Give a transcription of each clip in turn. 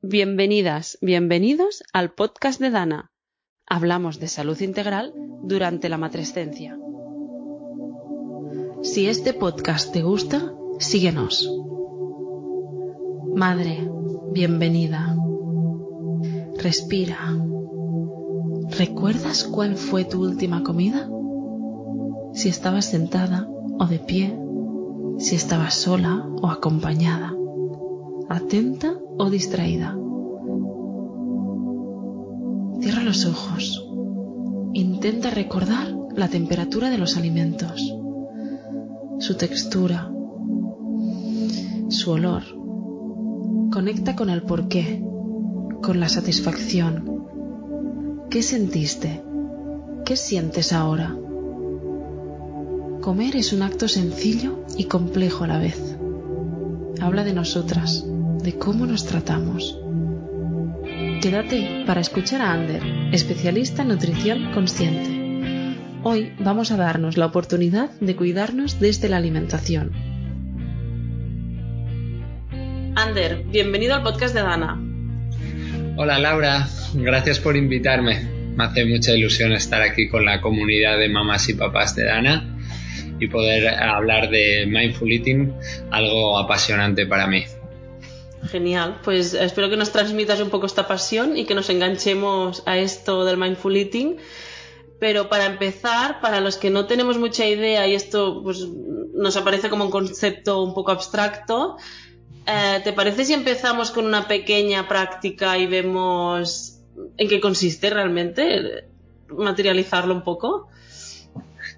Bienvenidas, bienvenidos al podcast de Dana. Hablamos de salud integral durante la matrescencia. Si este podcast te gusta, síguenos. Madre, bienvenida. Respira. ¿Recuerdas cuál fue tu última comida? Si estabas sentada o de pie, si estabas sola o acompañada, atenta o distraída. Cierra los ojos. Intenta recordar la temperatura de los alimentos, su textura, su olor. Conecta con el porqué, con la satisfacción. ¿Qué sentiste? ¿Qué sientes ahora? Comer es un acto sencillo y complejo a la vez. Habla de nosotras, de cómo nos tratamos. Quédate para escuchar a Ander, especialista en nutrición consciente. Hoy vamos a darnos la oportunidad de cuidarnos desde la alimentación. Ander, bienvenido al podcast de Dana. Hola Laura, gracias por invitarme. Me hace mucha ilusión estar aquí con la comunidad de mamás y papás de Dana y poder hablar de mindful eating, algo apasionante para mí. Genial, pues espero que nos transmitas un poco esta pasión y que nos enganchemos a esto del mindful eating. Pero para empezar, para los que no tenemos mucha idea y esto pues, nos aparece como un concepto un poco abstracto, eh, ¿te parece si empezamos con una pequeña práctica y vemos en qué consiste realmente? Materializarlo un poco.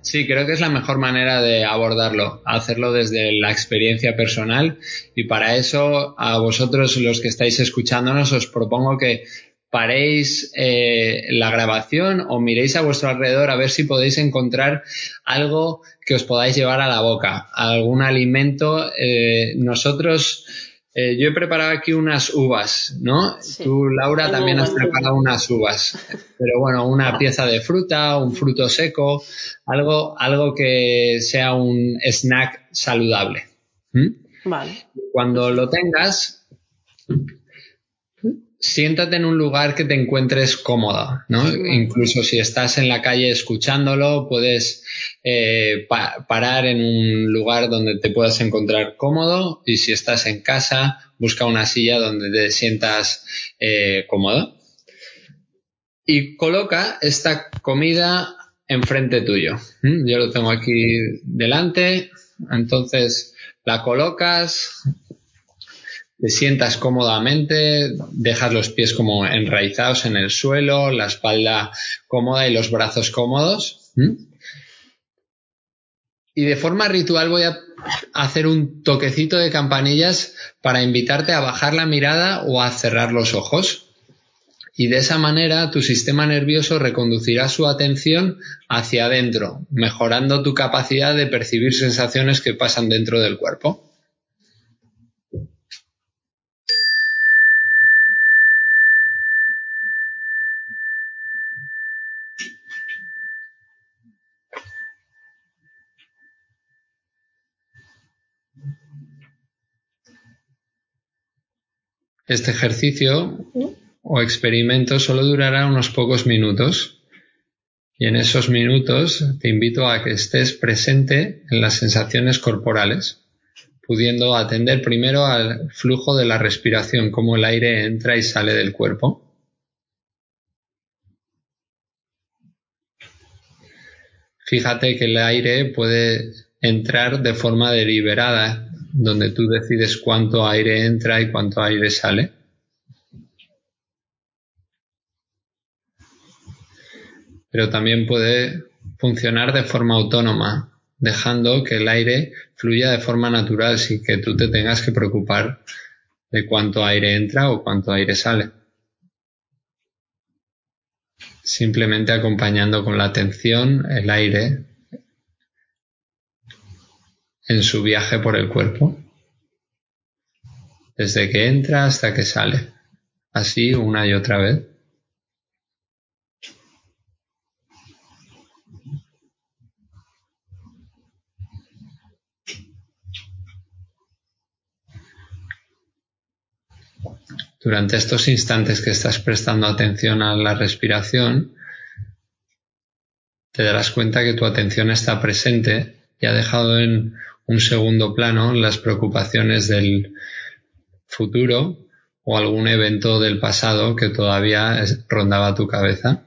Sí, creo que es la mejor manera de abordarlo, hacerlo desde la experiencia personal y para eso a vosotros los que estáis escuchándonos os propongo que paréis eh, la grabación o miréis a vuestro alrededor a ver si podéis encontrar algo que os podáis llevar a la boca, algún alimento. Eh, nosotros eh, yo he preparado aquí unas uvas, ¿no? Tú, Laura, también has preparado unas uvas. Pero bueno, una pieza de fruta, un fruto seco, algo, algo que sea un snack saludable. Vale. Cuando lo tengas, siéntate en un lugar que te encuentres cómoda, ¿no? Incluso si estás en la calle escuchándolo, puedes eh, parar en un lugar donde te puedas encontrar cómodo y si estás en casa, busca una silla donde te sientas eh, cómodo y coloca esta comida enfrente tuyo. ¿Mm? Yo lo tengo aquí delante, entonces la colocas, te sientas cómodamente, dejas los pies como enraizados en el suelo, la espalda cómoda y los brazos cómodos. Y de forma ritual voy a hacer un toquecito de campanillas para invitarte a bajar la mirada o a cerrar los ojos. Y de esa manera tu sistema nervioso reconducirá su atención hacia adentro, mejorando tu capacidad de percibir sensaciones que pasan dentro del cuerpo. Este ejercicio o experimento solo durará unos pocos minutos y en esos minutos te invito a que estés presente en las sensaciones corporales, pudiendo atender primero al flujo de la respiración, cómo el aire entra y sale del cuerpo. Fíjate que el aire puede entrar de forma deliberada donde tú decides cuánto aire entra y cuánto aire sale. Pero también puede funcionar de forma autónoma, dejando que el aire fluya de forma natural sin que tú te tengas que preocupar de cuánto aire entra o cuánto aire sale. Simplemente acompañando con la atención el aire en su viaje por el cuerpo, desde que entra hasta que sale, así una y otra vez. durante estos instantes que estás prestando atención a la respiración, te darás cuenta que tu atención está presente y ha dejado en un segundo plano las preocupaciones del futuro o algún evento del pasado que todavía rondaba tu cabeza.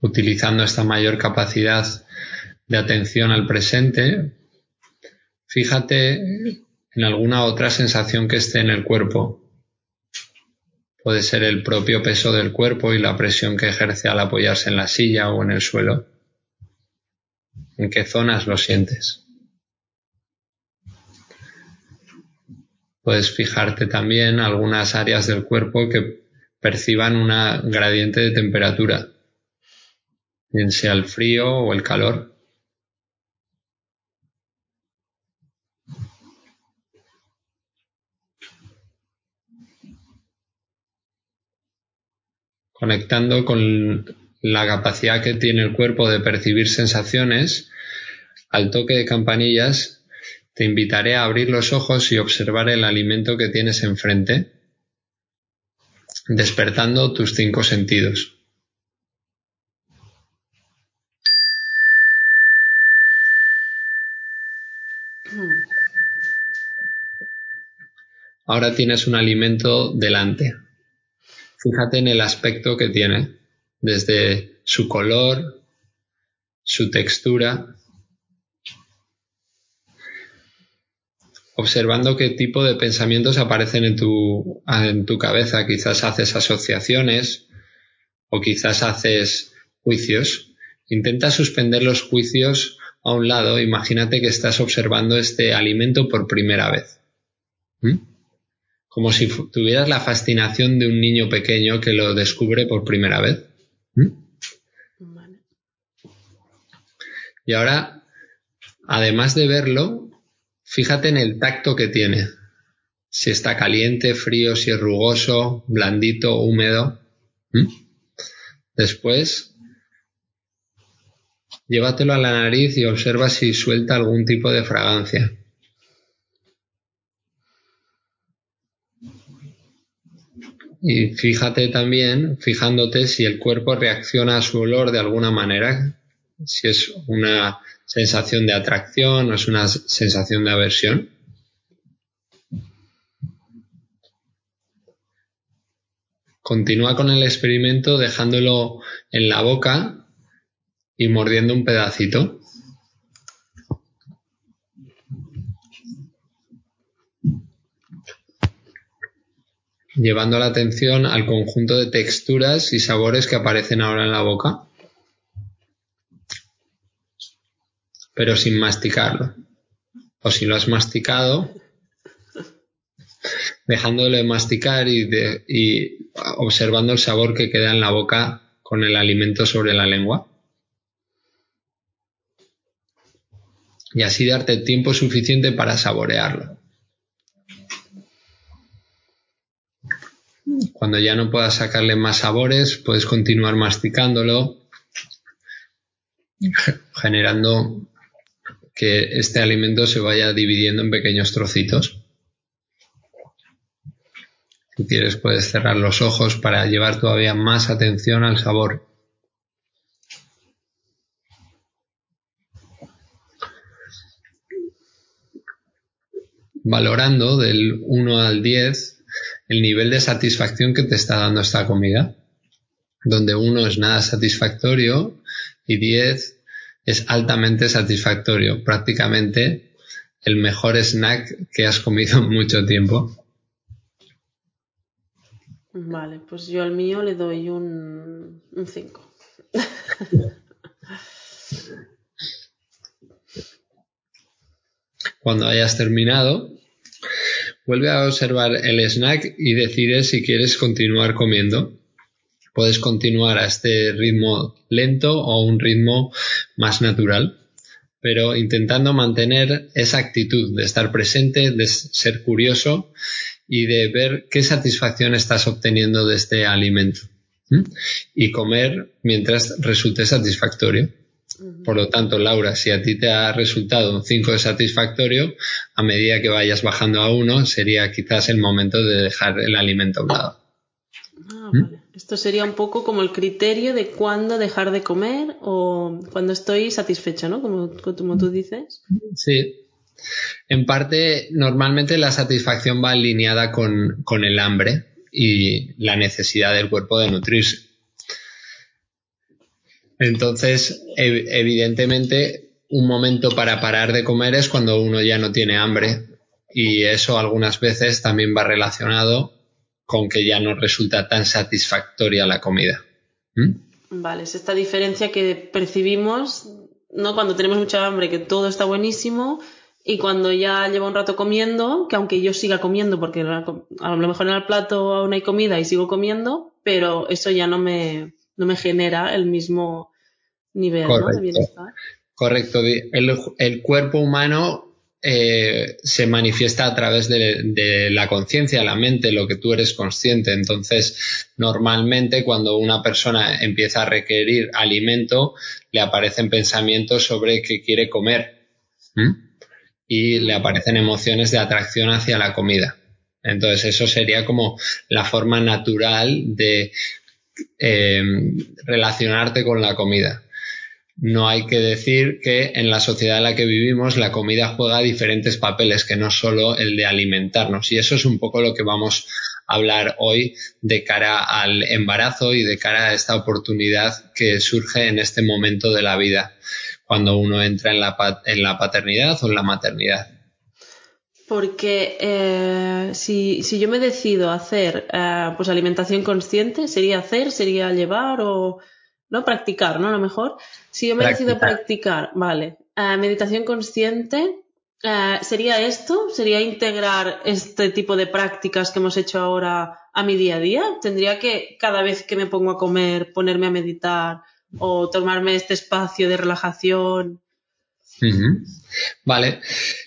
Utilizando esta mayor capacidad de atención al presente, fíjate en alguna otra sensación que esté en el cuerpo. Puede ser el propio peso del cuerpo y la presión que ejerce al apoyarse en la silla o en el suelo. ¿En qué zonas lo sientes? Puedes fijarte también algunas áreas del cuerpo que perciban una gradiente de temperatura, bien sea el frío o el calor. Conectando con la capacidad que tiene el cuerpo de percibir sensaciones, al toque de campanillas te invitaré a abrir los ojos y observar el alimento que tienes enfrente, despertando tus cinco sentidos. Ahora tienes un alimento delante. Fíjate en el aspecto que tiene, desde su color, su textura, observando qué tipo de pensamientos aparecen en tu, en tu cabeza. Quizás haces asociaciones o quizás haces juicios. Intenta suspender los juicios a un lado. Imagínate que estás observando este alimento por primera vez. Como si tuvieras la fascinación de un niño pequeño que lo descubre por primera vez. ¿Mm? Y ahora, además de verlo, fíjate en el tacto que tiene. Si está caliente, frío, si es rugoso, blandito, húmedo. ¿Mm? Después, llévatelo a la nariz y observa si suelta algún tipo de fragancia. Y fíjate también, fijándote si el cuerpo reacciona a su olor de alguna manera, si es una sensación de atracción o es una sensación de aversión. Continúa con el experimento dejándolo en la boca y mordiendo un pedacito. Llevando la atención al conjunto de texturas y sabores que aparecen ahora en la boca, pero sin masticarlo. O si lo has masticado, dejándolo de masticar y, y observando el sabor que queda en la boca con el alimento sobre la lengua. Y así darte tiempo suficiente para saborearlo. Cuando ya no puedas sacarle más sabores, puedes continuar masticándolo, generando que este alimento se vaya dividiendo en pequeños trocitos. Si quieres puedes cerrar los ojos para llevar todavía más atención al sabor. Valorando del 1 al 10 el nivel de satisfacción que te está dando esta comida, donde uno es nada satisfactorio y diez es altamente satisfactorio, prácticamente el mejor snack que has comido en mucho tiempo. Vale, pues yo al mío le doy un 5. Cuando hayas terminado, Vuelve a observar el snack y decide si quieres continuar comiendo. Puedes continuar a este ritmo lento o un ritmo más natural, pero intentando mantener esa actitud de estar presente, de ser curioso y de ver qué satisfacción estás obteniendo de este alimento. Y comer mientras resulte satisfactorio. Por lo tanto, Laura, si a ti te ha resultado un 5 de satisfactorio, a medida que vayas bajando a 1, sería quizás el momento de dejar el alimento a un lado. Ah, vale. Esto sería un poco como el criterio de cuándo dejar de comer o cuando estoy satisfecha, ¿no? Como, como tú dices. Sí. En parte, normalmente la satisfacción va alineada con, con el hambre y la necesidad del cuerpo de nutrirse. Entonces, evidentemente, un momento para parar de comer es cuando uno ya no tiene hambre y eso algunas veces también va relacionado con que ya no resulta tan satisfactoria la comida. ¿Mm? Vale, es esta diferencia que percibimos, ¿no? Cuando tenemos mucha hambre, que todo está buenísimo, y cuando ya llevo un rato comiendo, que aunque yo siga comiendo, porque a lo mejor en el plato aún hay comida y sigo comiendo, pero eso ya no me, no me genera el mismo nivel de bienestar. Correcto. El, cuerpo humano eh, se manifiesta a través de, la conciencia, la mente, lo que tú eres consciente. Entonces, normalmente cuando una persona empieza a requerir alimento, le aparecen pensamientos sobre qué quiere comer y le aparecen emociones de atracción hacia la comida. Entonces, eso sería como la forma natural de eh, relacionarte con la comida. No hay que decir que en la sociedad en la que vivimos la comida juega diferentes papeles, que no solo el de alimentarnos. Y eso es un poco lo que vamos a hablar hoy de cara al embarazo y de cara a esta oportunidad que surge en este momento de la vida, cuando uno entra en la, en la paternidad o en la maternidad. Porque eh, si, si, yo me decido hacer eh, pues alimentación consciente, sería hacer, sería llevar o no practicar, ¿no? A lo mejor. Si yo me decido practicar, vale, eh, meditación consciente, ¿sería esto? ¿Sería integrar este tipo de prácticas que hemos hecho ahora a mi día a día? ¿Tendría que cada vez que me pongo a comer ponerme a meditar o tomarme este espacio de relajación? Vale.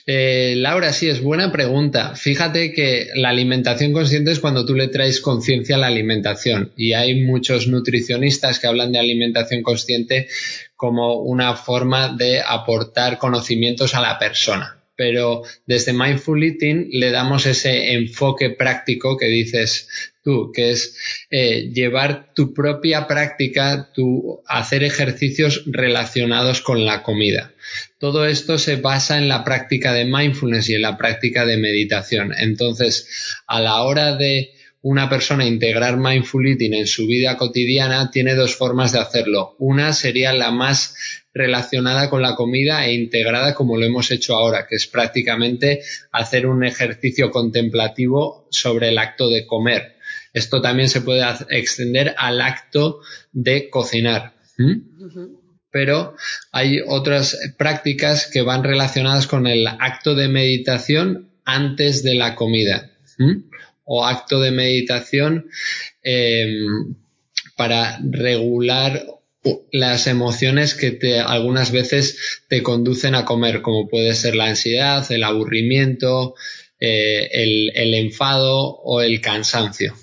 Eh, Laura, sí, es buena pregunta. Fíjate que la alimentación consciente es cuando tú le traes conciencia a la alimentación y hay muchos nutricionistas que hablan de alimentación consciente como una forma de aportar conocimientos a la persona. Pero desde Mindful Eating le damos ese enfoque práctico que dices tú, que es eh, llevar tu propia práctica, tu hacer ejercicios relacionados con la comida. Todo esto se basa en la práctica de mindfulness y en la práctica de meditación. Entonces, a la hora de una persona integrar mindful eating en su vida cotidiana, tiene dos formas de hacerlo. Una sería la más relacionada con la comida e integrada como lo hemos hecho ahora, que es prácticamente hacer un ejercicio contemplativo sobre el acto de comer. Esto también se puede extender al acto de cocinar. Pero hay otras prácticas que van relacionadas con el acto de meditación antes de la comida. O acto de meditación em, para regular las emociones que te, algunas veces te conducen a comer, como puede ser la ansiedad, el aburrimiento, eh, el enfado o el cansancio.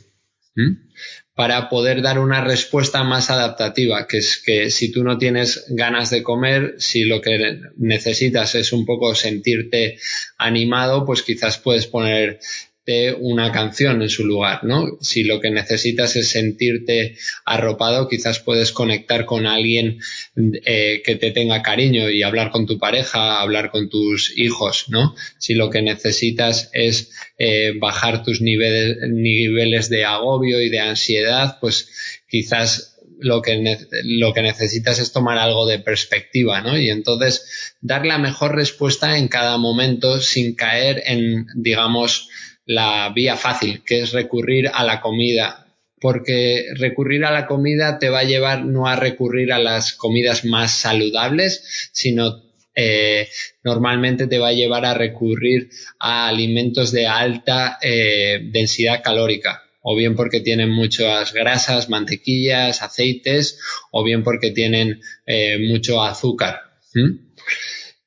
Para poder dar una respuesta más adaptativa, que es que si tú no tienes ganas de comer, si lo que necesitas es un poco sentirte animado, pues quizás puedes poner una canción en su lugar, ¿no? Si lo que necesitas es sentirte arropado, quizás puedes conectar con alguien eh, que te tenga cariño y hablar con tu pareja, hablar con tus hijos, ¿no? Si lo que necesitas es eh, bajar tus niveles, niveles de agobio y de ansiedad, pues quizás lo que, lo que necesitas es tomar algo de perspectiva, ¿no? Y entonces dar la mejor respuesta en cada momento sin caer en, digamos, la vía fácil, que es recurrir a la comida, porque recurrir a la comida te va a llevar no a recurrir a las comidas más saludables, sino eh, normalmente te va a llevar a recurrir a alimentos de alta eh, densidad calórica, o bien porque tienen muchas grasas, mantequillas, aceites, o bien porque tienen eh, mucho azúcar.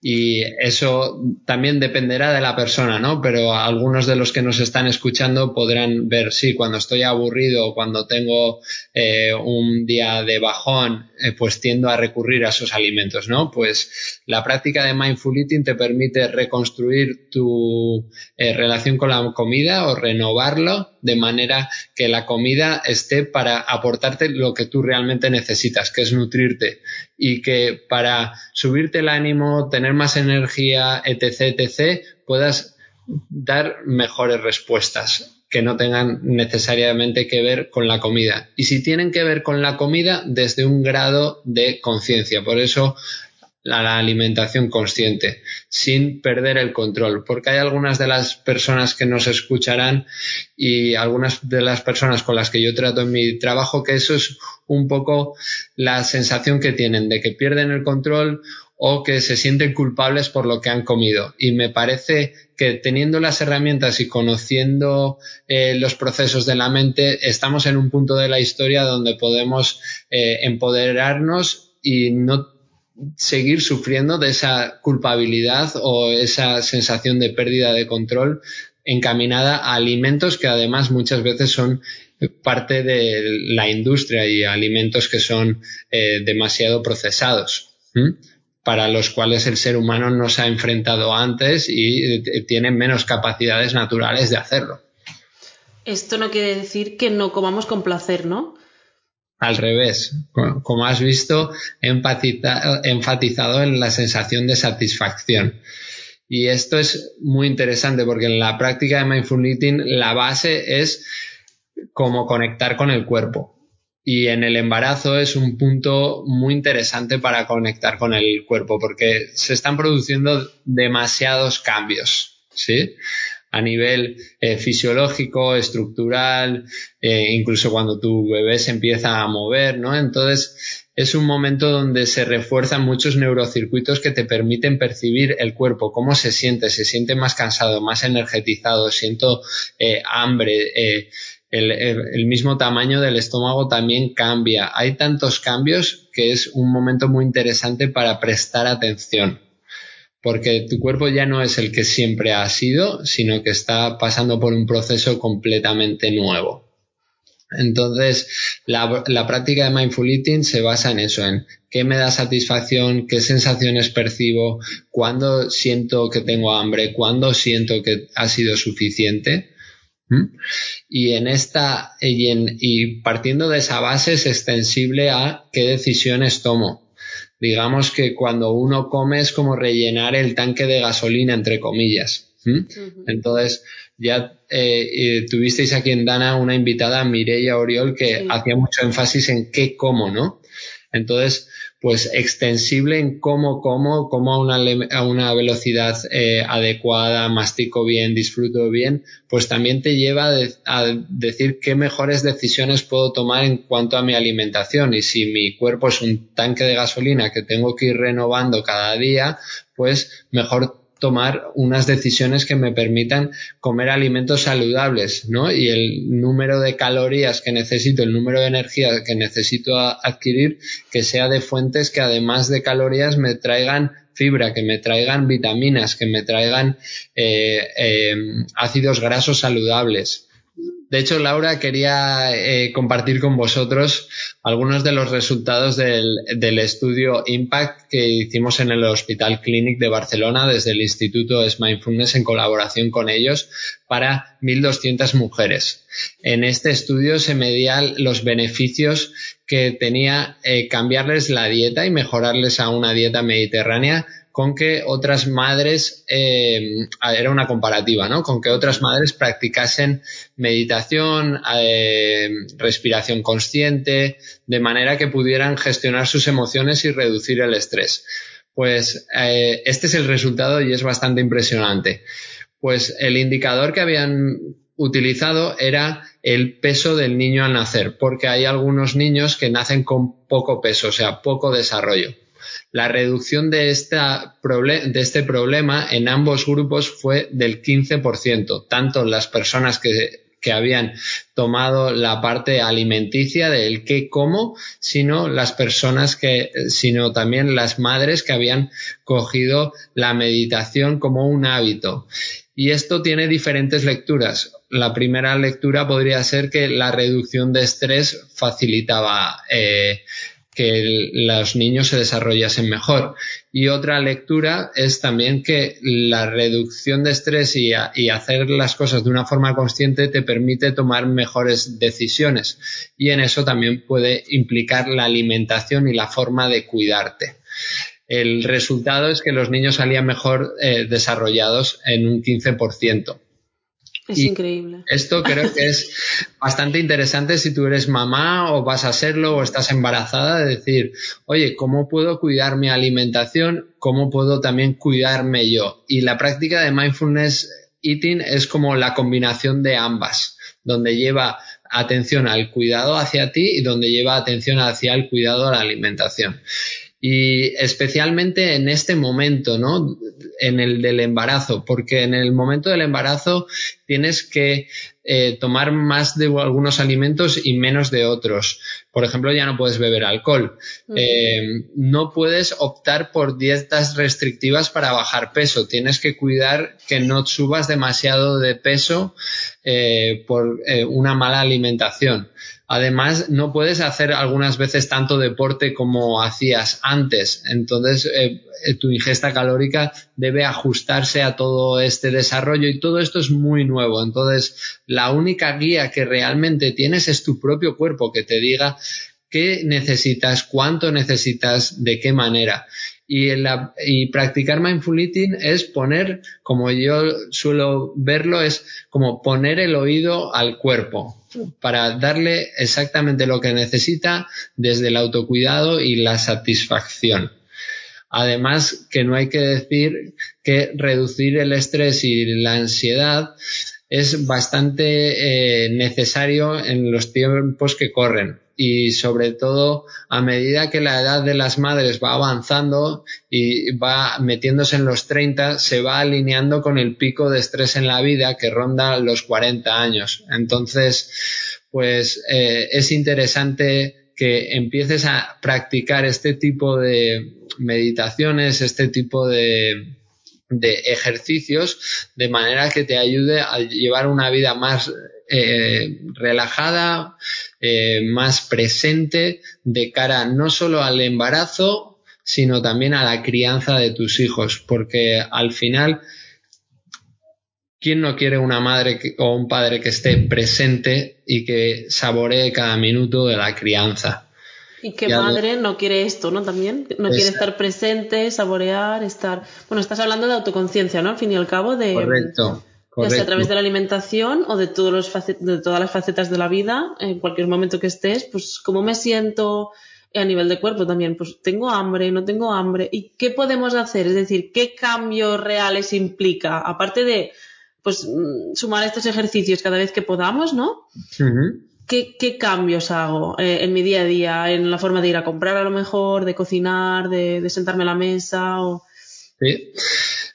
Y eso también dependerá de la persona, ¿no? Pero algunos de los que nos están escuchando podrán ver, sí, cuando estoy aburrido, cuando tengo eh, un día de bajón, eh, pues tiendo a recurrir a esos alimentos, ¿no? Pues la práctica de mindful eating te permite reconstruir tu eh, relación con la comida o renovarlo de manera que la comida esté para aportarte lo que tú realmente necesitas, que es nutrirte y que para subirte el ánimo, tener más energía, etc., etc., puedas dar mejores respuestas que no tengan necesariamente que ver con la comida. Y si tienen que ver con la comida, desde un grado de conciencia. Por eso la, alimentación consciente, sin perder el control, porque hay algunas de las personas que nos escucharán y algunas de las personas con las que yo trato en mi trabajo que eso es un poco la sensación que tienen de que pierden el control o que se sienten culpables por lo que han comido. Y me parece que teniendo las herramientas y conociendo eh, los procesos de la mente, estamos en un punto de la historia donde podemos eh, empoderarnos y no seguir sufriendo de esa culpabilidad o esa sensación de pérdida de control encaminada a alimentos que además muchas veces son parte de la industria y alimentos que son eh, demasiado procesados. para los cuales el ser humano no se ha enfrentado antes y eh, tiene menos capacidades naturales de hacerlo. Esto no quiere decir que no comamos con placer, ¿no? Al revés, como has visto, he enfatizado en la sensación de satisfacción. Y esto es muy interesante porque en la práctica de mindful la base es cómo conectar con el cuerpo. Y en el embarazo es un punto muy interesante para conectar con el cuerpo porque se están produciendo demasiados cambios, ¿sí? A nivel eh, fisiológico, estructural, eh, incluso cuando tu bebé se empieza a mover, ¿no? Entonces, es un momento donde se refuerzan muchos neurocircuitos que te permiten percibir el cuerpo, cómo se siente, se siente más cansado, más energetizado, siento eh, hambre, el, el, mismo tamaño del estómago también cambia. Hay tantos cambios que es un momento muy interesante para prestar atención porque tu cuerpo ya no es el que siempre ha sido, sino que está pasando por un proceso completamente nuevo. Entonces, la, práctica de mindful eating se basa en eso, en qué me da satisfacción, qué sensaciones percibo, cuándo siento que tengo hambre, cuándo siento que ha sido suficiente. Y en esta, y, y partiendo de esa base es extensible a qué decisiones tomo digamos que cuando uno come es como rellenar el tanque de gasolina, entre comillas. Entonces, ya eh, tuvisteis aquí en Dana una invitada, Mireia Oriol, que hacía mucho énfasis en qué como, ¿no? Entonces, pues extensible en cómo como, cómo a una, a una velocidad eh, adecuada, mastico bien, disfruto bien, pues también te lleva a, decir qué mejores decisiones puedo tomar en cuanto a mi alimentación. Y si mi cuerpo es un tanque de gasolina que tengo que ir renovando cada día, pues mejor tomar unas decisiones que me permitan comer alimentos saludables, ¿no? Y el número de calorías que necesito, el número de energía que necesito adquirir, que sea de fuentes que además de calorías me traigan fibra, que me traigan vitaminas, que me traigan eh, eh, ácidos grasos saludables. De hecho, Laura, quería eh, compartir con vosotros algunos de los resultados del, estudio Impact que hicimos en el Hospital Clinic de Barcelona desde el Instituto Mindfulness en colaboración con ellos para 1.200 mujeres. En este estudio se medían los beneficios que tenía eh, cambiarles la dieta y mejorarles a una dieta mediterránea con que otras madres, eh, era una comparativa, ¿no? Con que otras madres practicasen meditación, eh, respiración consciente, de manera que pudieran gestionar sus emociones y reducir el estrés. Pues eh, este es el resultado y es bastante impresionante. Pues el indicador que habían utilizado era el peso del niño al nacer, porque hay algunos niños que nacen con poco peso, o sea, poco desarrollo. La reducción de, esta de este problema en ambos grupos fue del 15%, tanto las personas que que habían tomado la parte alimenticia del qué como, sino las personas que, sino también las madres que habían cogido la meditación como un hábito. Y esto tiene diferentes lecturas. La primera lectura podría ser que la reducción de estrés facilitaba eh, que los niños se desarrollasen mejor. Y otra lectura es también que la reducción de estrés y, hacer las cosas de una forma consciente te permite tomar mejores decisiones. Y en eso también puede implicar la alimentación y la forma de cuidarte. El resultado es que los niños salían mejor eh, desarrollados en un 15%. Es increíble. Esto creo que es bastante interesante si tú eres mamá o vas a serlo o estás embarazada, de decir, oye, ¿cómo puedo cuidar mi alimentación? ¿Cómo puedo también cuidarme yo? Y la práctica de mindfulness eating es como la combinación de ambas, donde lleva atención al cuidado hacia ti y donde lleva atención hacia el cuidado a la alimentación y especialmente en este momento, ¿no? En el del embarazo, porque en el momento del embarazo tienes que eh, tomar más de algunos alimentos y menos de otros. Por ejemplo, ya no puedes beber alcohol. Eh, no puedes optar por dietas restrictivas para bajar peso. Tienes que cuidar que no subas demasiado de peso eh, por una mala alimentación. Además, no puedes hacer algunas veces tanto deporte como hacías antes. Entonces, eh, eh, tu ingesta calórica debe ajustarse a todo este desarrollo y todo esto es muy nuevo. Entonces, la única guía que realmente tienes es tu propio cuerpo que te diga qué necesitas, cuánto necesitas, de qué manera. Y, y practicar mindful eating es poner, como yo suelo verlo, es como poner el oído al cuerpo para darle exactamente lo que necesita desde el autocuidado y la satisfacción. Además, que no hay que decir que reducir el estrés y la ansiedad es bastante eh, necesario en los tiempos que corren y sobre todo a medida que la edad de las madres va avanzando y va metiéndose en los 30, se va alineando con el pico de estrés en la vida que ronda los 40 años. Entonces, pues eh, es interesante que empieces a practicar este tipo de meditaciones, este tipo de, de ejercicios de manera que te ayude a llevar una vida más eh, relajada, eh, más presente de cara no solo al embarazo, sino también a la crianza de tus hijos, porque al final, ¿quién no quiere una madre o un padre que esté presente y que saboree cada minuto de la crianza? Y qué madre no quiere esto, ¿no? También no quiere estar presente, saborear, estar. Bueno, estás hablando de autoconciencia, ¿no? Al fin y al cabo, de. Correcto. Ya sea a través de la alimentación o de, todos los de todas las facetas de la vida, en cualquier momento que estés, pues cómo me siento a nivel de cuerpo también, pues tengo hambre, no tengo hambre, y qué podemos hacer, es decir, qué cambios reales implica, aparte de pues mm, sumar estos ejercicios cada vez que podamos, ¿no? ¿Qué, cambios hago eh, en mi día a día, en la forma de ir a comprar a lo mejor, de cocinar, de, sentarme a la mesa? O... Sí.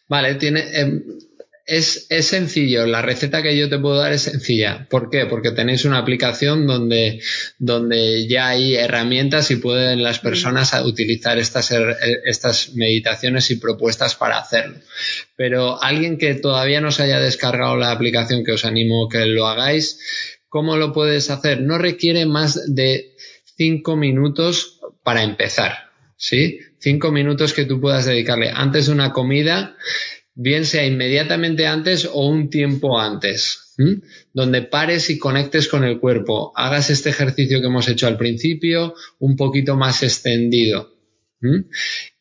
Vale, tiene, em, es, es, sencillo, la receta que yo te puedo dar es sencilla. ¿Por qué? Porque tenéis una aplicación donde, donde ya hay herramientas y pueden las personas utilizar estas, estas meditaciones y propuestas para hacerlo. Pero alguien que todavía no se haya descargado la aplicación, que os animo que lo hagáis, ¿cómo lo puedes hacer? No requiere más de cinco minutos para empezar. ¿Sí? Cinco minutos que tú puedas dedicarle antes de una comida bien sea inmediatamente antes o un tiempo antes, donde pares y conectes con el cuerpo, hagas este ejercicio que hemos hecho al principio un poquito más extendido.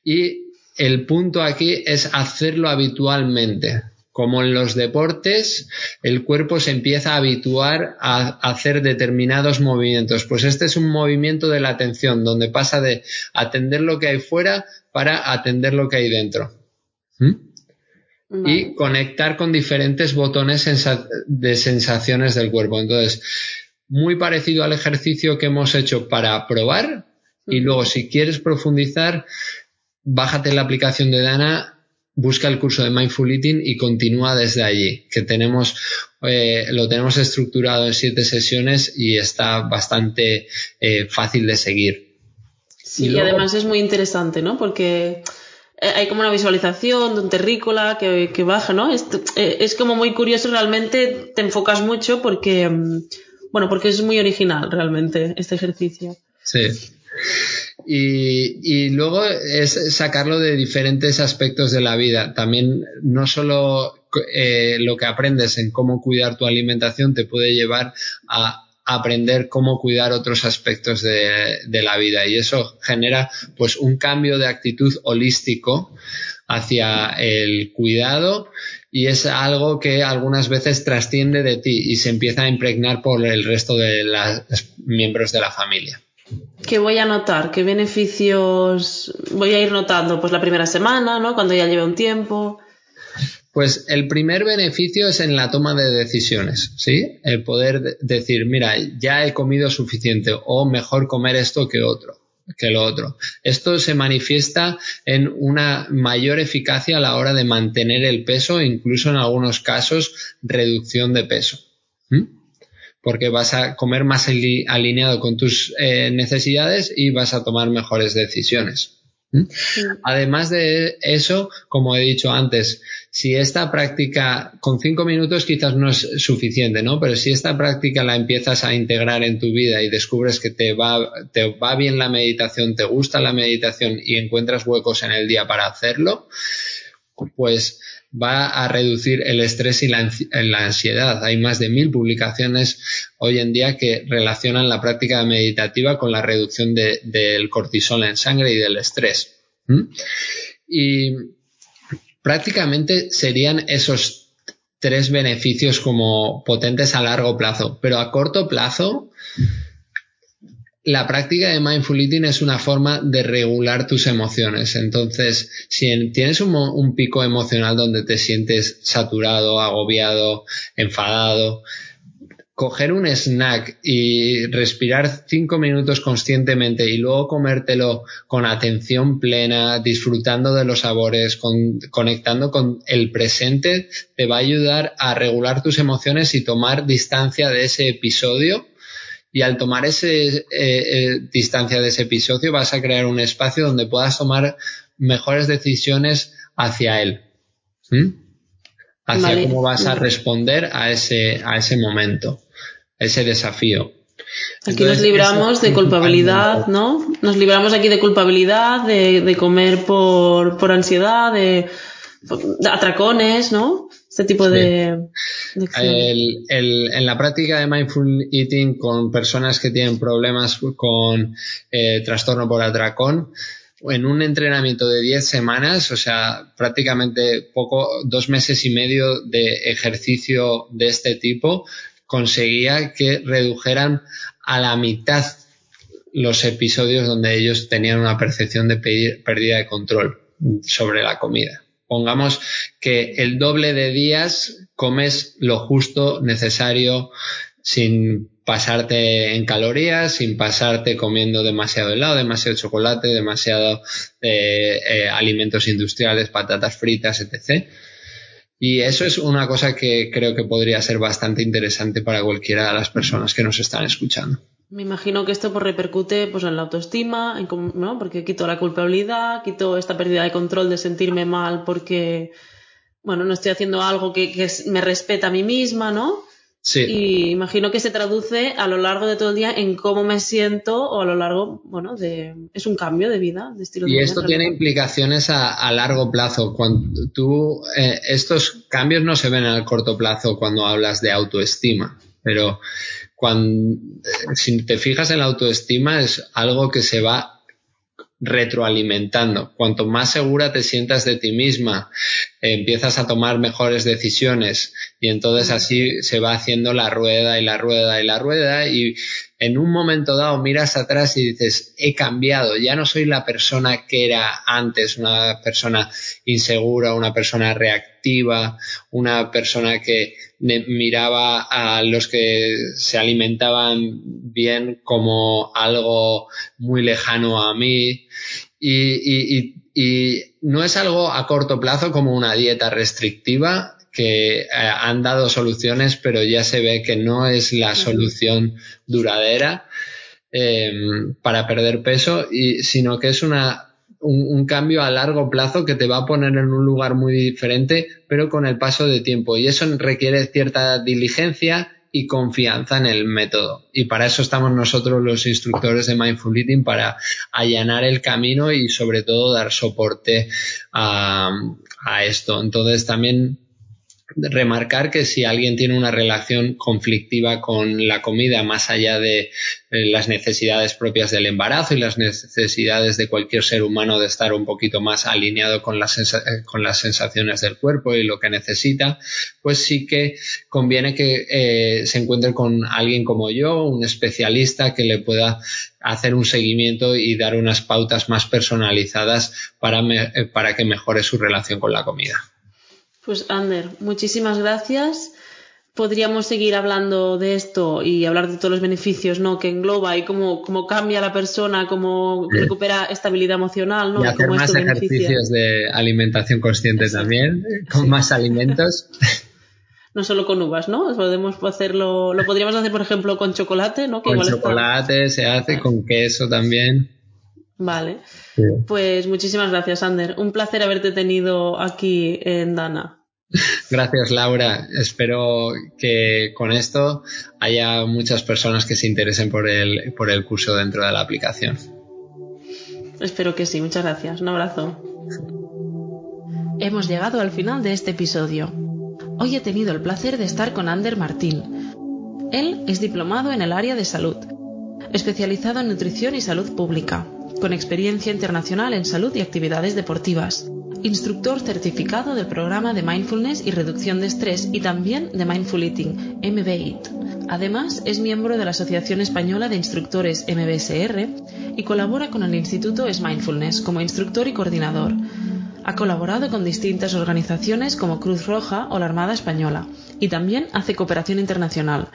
Y el punto aquí es hacerlo habitualmente. Como en los deportes, el cuerpo se empieza a habituar a hacer determinados movimientos. Pues este es un movimiento de la atención, donde pasa de atender lo que hay fuera para atender lo que hay dentro y conectar con diferentes botones de sensaciones del cuerpo. Entonces, muy parecido al ejercicio que hemos hecho para probar y luego si quieres profundizar, bájate la aplicación de Dana, busca el curso de Mindful Eating y continúa desde allí, que tenemos eh, lo tenemos estructurado en siete sesiones y está bastante eh, fácil de seguir. Sí, y, además es muy interesante, ¿no? Porque hay como una visualización de un terrícola que, que baja, ¿no? Es, es, como muy curioso, realmente te enfocas mucho porque, mm, bueno, porque es muy original realmente este ejercicio. Sí. Y, luego es sacarlo de diferentes aspectos de la vida. También no solo eh, lo que aprendes en cómo cuidar tu alimentación te puede llevar a aprender cómo cuidar otros aspectos de, la vida y eso genera pues un cambio de actitud holístico hacia el cuidado y es algo que algunas veces trasciende de ti y se empieza a impregnar por el resto de los miembros de la familia. ¿Qué voy a notar? ¿Qué beneficios voy a ir notando? Pues la primera semana, ¿no? Cuando ya lleve un tiempo. Pues el primer beneficio es en la toma de decisiones, ¿sí? El poder decir, mira, ya he comido suficiente o mejor comer esto que otro que lo otro. Esto se manifiesta en una mayor eficacia a la hora de mantener el peso incluso en algunos casos reducción de peso porque vas a comer más alineado con tus eh, necesidades y vas a tomar mejores decisiones. Además de eso, como he dicho antes, si esta práctica con cinco minutos quizás no es suficiente, ¿no? Pero si esta práctica la empiezas a integrar en tu vida y descubres que te va, te va bien la meditación, te gusta la meditación y encuentras huecos en el día para hacerlo, pues va a reducir el estrés y la, ansiedad. Hay más de mil publicaciones hoy en día que relacionan la práctica meditativa con la reducción del cortisol en sangre y del estrés. Y prácticamente serían esos tres beneficios como potentes a largo plazo, pero a corto plazo la práctica de mindful eating es una forma de regular tus emociones. Entonces, si tienes un, pico emocional donde te sientes saturado, agobiado, enfadado, coger un snack y respirar cinco minutos conscientemente y luego comértelo con atención plena, disfrutando de los sabores, conectando con el presente, te va a ayudar a regular tus emociones y tomar distancia de ese episodio y al tomar ese eh, eh, distancia de ese episodio vas a crear un espacio donde puedas tomar mejores decisiones hacia él. Hacia cómo vas a responder a ese, a ese momento, ese desafío. Aquí nos libramos de culpabilidad, ¿no? Nos libramos aquí de culpabilidad, de, de comer por, por ansiedad, de, de atracones, ¿no? Este tipo de, en la práctica de mindful eating con personas que tienen problemas con eh, trastorno por atracón, en un entrenamiento de 10 semanas, o sea, prácticamente poco, dos meses y medio de ejercicio de este tipo, conseguía que redujeran a la mitad los episodios donde ellos tenían una percepción de pérdida de control sobre la comida. Pongamos que el doble de días comes lo justo necesario sin pasarte en calorías, sin pasarte comiendo demasiado helado, demasiado chocolate, demasiado eh, eh, alimentos industriales, patatas fritas, etc. Y eso es una cosa que creo que podría ser bastante interesante para cualquiera de las personas que nos están escuchando. Me imagino que esto pues, repercute pues, en la autoestima, en ¿no? porque quito la culpabilidad, quito esta pérdida de control de sentirme mal porque bueno, no estoy haciendo algo que, me respeta a mí misma, ¿no? Sí. Y imagino que se traduce a lo largo de todo el día en cómo me siento o a lo largo, bueno, de es un cambio de vida, de estilo y de vida. Y esto tiene implicaciones a, largo plazo. Cuando tú, eh, estos cambios no se ven a corto plazo cuando hablas de autoestima, pero cuando, si te fijas en la autoestima es algo que se va retroalimentando. Cuanto más segura te sientas de ti misma, empiezas a tomar mejores decisiones y entonces así se va haciendo la rueda y la rueda y la rueda y en un momento dado miras atrás y dices, he cambiado, ya no soy la persona que era antes, una persona insegura, una persona reactiva, una persona que miraba a los que se alimentaban bien como algo muy lejano a mí y, y no es algo a corto plazo como una dieta restrictiva que eh, han dado soluciones, pero ya se ve que no es la solución duradera em, para perder peso, y, sino que es una, un, cambio a largo plazo que te va a poner en un lugar muy diferente, pero con el paso de tiempo. Y eso requiere cierta diligencia y confianza en el método. Y para eso estamos nosotros los instructores de Mindful Eating, para allanar el camino y sobre todo dar soporte a, a esto. Entonces también remarcar que si alguien tiene una relación conflictiva con la comida más allá de eh, las necesidades propias del embarazo y las necesidades de cualquier ser humano de estar un poquito más alineado con las, eh, con las sensaciones del cuerpo y lo que necesita, pues sí que conviene que eh, se encuentre con alguien como yo, un especialista que le pueda hacer un seguimiento y dar unas pautas más personalizadas para, para que mejore su relación con la comida. Pues Ander, muchísimas gracias. Podríamos seguir hablando de esto y hablar de todos los beneficios ¿no? que engloba y cómo, cómo cambia la persona, cómo recupera estabilidad emocional. ¿no? Y hacer más ejercicios de alimentación consciente también, con más alimentos. no solo con uvas, ¿no? Podemos hacerlo, lo podríamos hacer, por ejemplo, con chocolate, ¿no? con chocolate se hace, con queso también. Vale. Pues muchísimas gracias, Ander. Un placer haberte tenido aquí en Dana. Gracias, Laura. Espero que con esto haya muchas personas que se interesen por el, por el curso dentro de la aplicación. Espero que sí. Muchas gracias. Un abrazo. Hemos llegado al final de este episodio. Hoy he tenido el placer de estar con Ander Martín. Él es diplomado en el área de salud, especializado en nutrición y salud pública con experiencia internacional en salud y actividades deportivas, instructor certificado del programa de mindfulness y reducción de estrés y también de Mindful Eating, MBEAT. Además, es miembro de la Asociación Española de Instructores MBSR y colabora con el Instituto Es Mindfulness como instructor y coordinador. Ha colaborado con distintas organizaciones como Cruz Roja o la Armada Española y también hace cooperación internacional,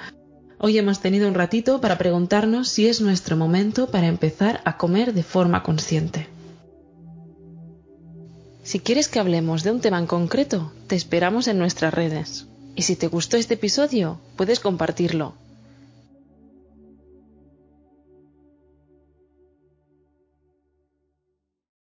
Hoy hemos tenido un ratito para preguntarnos si es nuestro momento para empezar a comer de forma consciente. Si quieres que hablemos de un tema en concreto, te esperamos en nuestras redes. Y si te gustó este episodio, puedes compartirlo